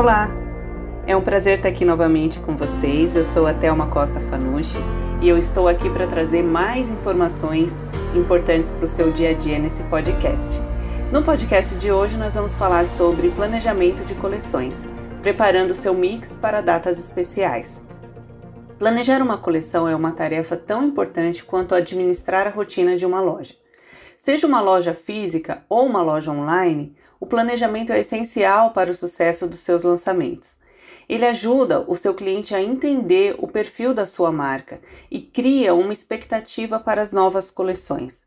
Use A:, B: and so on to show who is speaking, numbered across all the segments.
A: Olá! É um prazer estar aqui novamente com vocês. Eu sou a Thelma Costa Fanucci e eu estou aqui para trazer mais informações importantes para o seu dia a dia nesse podcast. No podcast de hoje, nós vamos falar sobre planejamento de coleções, preparando seu mix para datas especiais. Planejar uma coleção é uma tarefa tão importante quanto administrar a rotina de uma loja. Seja uma loja física ou uma loja online, o planejamento é essencial para o sucesso dos seus lançamentos. Ele ajuda o seu cliente a entender o perfil da sua marca e cria uma expectativa para as novas coleções.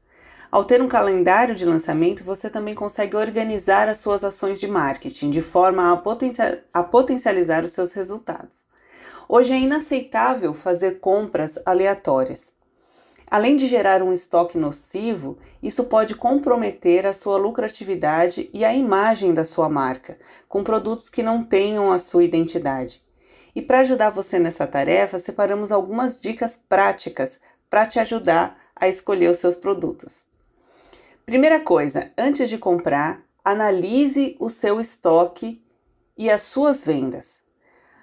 A: Ao ter um calendário de lançamento, você também consegue organizar as suas ações de marketing de forma a, a potencializar os seus resultados. Hoje é inaceitável fazer compras aleatórias. Além de gerar um estoque nocivo, isso pode comprometer a sua lucratividade e a imagem da sua marca, com produtos que não tenham a sua identidade. E para ajudar você nessa tarefa, separamos algumas dicas práticas para te ajudar a escolher os seus produtos. Primeira coisa, antes de comprar, analise o seu estoque e as suas vendas.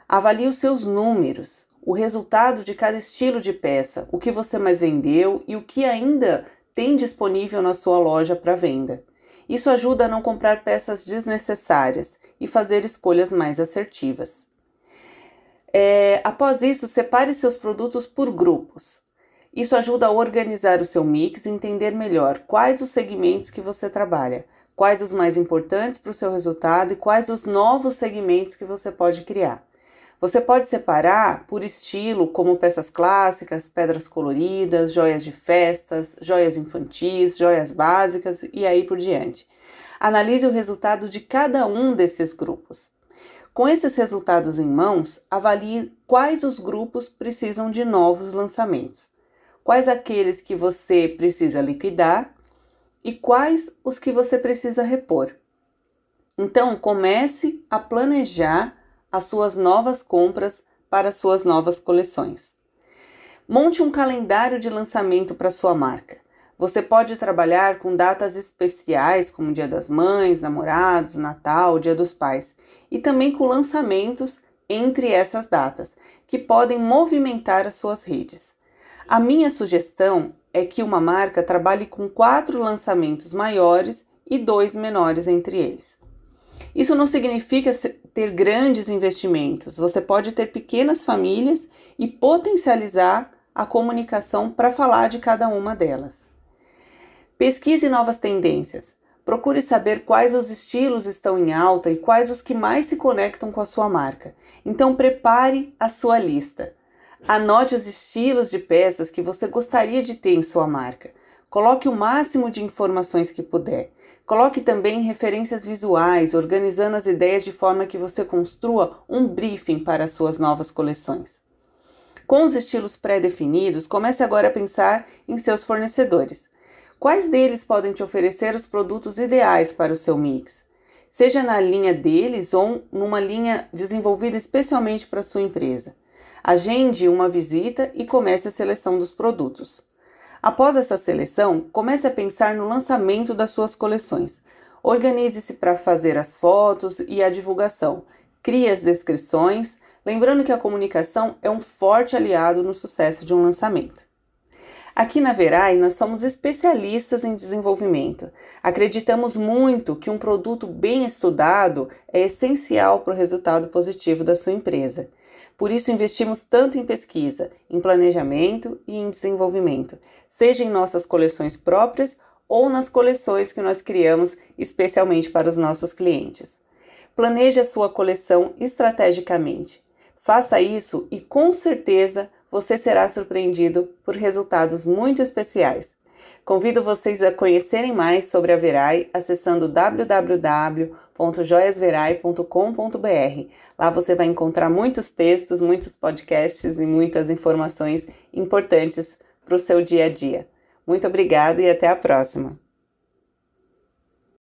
A: Avalie os seus números o resultado de cada estilo de peça, o que você mais vendeu e o que ainda tem disponível na sua loja para venda. Isso ajuda a não comprar peças desnecessárias e fazer escolhas mais assertivas. É, após isso, separe seus produtos por grupos. Isso ajuda a organizar o seu mix e entender melhor quais os segmentos que você trabalha, quais os mais importantes para o seu resultado e quais os novos segmentos que você pode criar. Você pode separar por estilo, como peças clássicas, pedras coloridas, joias de festas, joias infantis, joias básicas e aí por diante. Analise o resultado de cada um desses grupos. Com esses resultados em mãos, avalie quais os grupos precisam de novos lançamentos, quais aqueles que você precisa liquidar e quais os que você precisa repor. Então, comece a planejar as suas novas compras para suas novas coleções. Monte um calendário de lançamento para sua marca. Você pode trabalhar com datas especiais como Dia das Mães, Namorados, Natal, Dia dos Pais e também com lançamentos entre essas datas, que podem movimentar as suas redes. A minha sugestão é que uma marca trabalhe com quatro lançamentos maiores e dois menores entre eles. Isso não significa ter grandes investimentos, você pode ter pequenas famílias e potencializar a comunicação para falar de cada uma delas. Pesquise novas tendências. Procure saber quais os estilos estão em alta e quais os que mais se conectam com a sua marca. Então, prepare a sua lista. Anote os estilos de peças que você gostaria de ter em sua marca. Coloque o máximo de informações que puder. Coloque também referências visuais, organizando as ideias de forma que você construa um briefing para as suas novas coleções. Com os estilos pré-definidos, comece agora a pensar em seus fornecedores. Quais deles podem te oferecer os produtos ideais para o seu mix? Seja na linha deles ou numa linha desenvolvida especialmente para sua empresa. Agende uma visita e comece a seleção dos produtos. Após essa seleção, comece a pensar no lançamento das suas coleções. Organize-se para fazer as fotos e a divulgação. Crie as descrições, lembrando que a comunicação é um forte aliado no sucesso de um lançamento. Aqui na Verai, nós somos especialistas em desenvolvimento. Acreditamos muito que um produto bem estudado é essencial para o resultado positivo da sua empresa. Por isso, investimos tanto em pesquisa, em planejamento e em desenvolvimento, seja em nossas coleções próprias ou nas coleções que nós criamos especialmente para os nossos clientes. Planeje a sua coleção estrategicamente. Faça isso e com certeza você será surpreendido por resultados muito especiais. Convido vocês a conhecerem mais sobre a Verai acessando www.joiasverai.com.br. Lá você vai encontrar muitos textos, muitos podcasts e muitas informações importantes para o seu dia a dia. Muito obrigada e até a próxima!